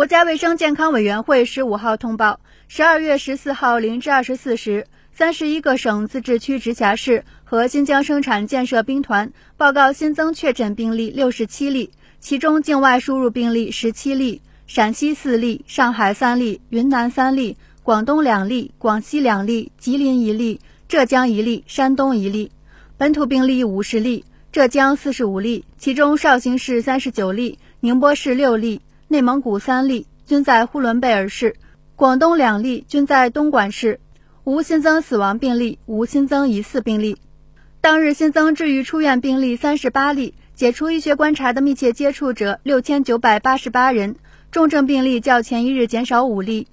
国家卫生健康委员会十五号通报，十二月十四号零至二十四时，三十一个省、自治区、直辖市和新疆生产建设兵团报告新增确诊病例六十七例，其中境外输入病例十七例，陕西四例，上海三例，云南三例，广东两例，广西两例，吉林一例，浙江一例，山东一例。本土病例五十例，浙江四十五例，其中绍兴市三十九例，宁波市六例。内蒙古三例均在呼伦贝尔市，广东两例均在东莞市，无新增死亡病例，无新增疑似病例。当日新增治愈出院病例三十八例，解除医学观察的密切接触者六千九百八十八人，重症病例较前一日减少五例。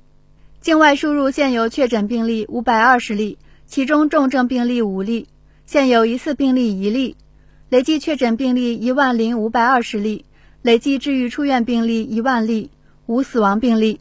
境外输入现有确诊病例五百二十例，其中重症病例五例，现有疑似病例一例，累计确诊病例一万零五百二十例。累计治愈出院病例一万例，无死亡病例。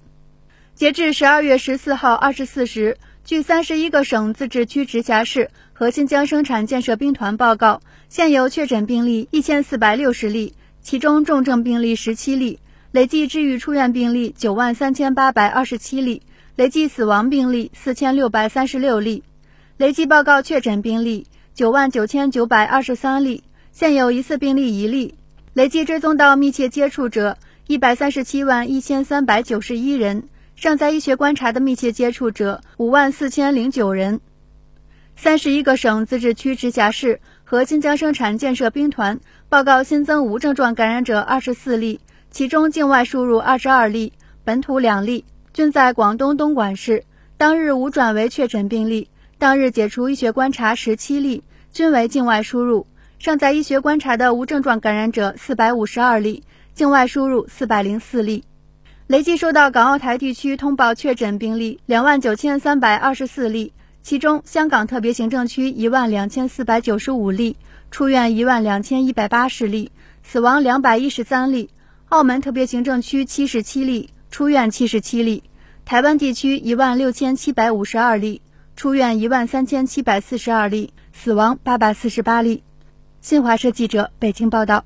截至十二月十四号二十四时，据三十一个省、自治区、直辖市和新疆生产建设兵团报告，现有确诊病例一千四百六十例，其中重症病例十七例，累计治愈出院病例九万三千八百二十七例，累计死亡病例四千六百三十六例，累计报告确诊病例九万九千九百二十三例，现有疑似病例一例。累计追踪到密切接触者一百三十七万一千三百九十一人，尚在医学观察的密切接触者五万四千零九人。三十一个省、自治区、直辖市和新疆生产建设兵团报告新增无症状感染者二十四例，其中境外输入二十二例，本土两例，均在广东东莞市。当日无转为确诊病例，当日解除医学观察十七例，均为境外输入。尚在医学观察的无症状感染者四百五十二例，境外输入四百零四例，累计收到港澳台地区通报确诊病例两万九千三百二十四例，其中香港特别行政区一万两千四百九十五例，出院一万两千一百八十例，死亡两百一十三例；澳门特别行政区七十七例，出院七十七例；台湾地区一万六千七百五十二例，出院一万三千七百四十二例，死亡八百四十八例。新华社记者北京报道。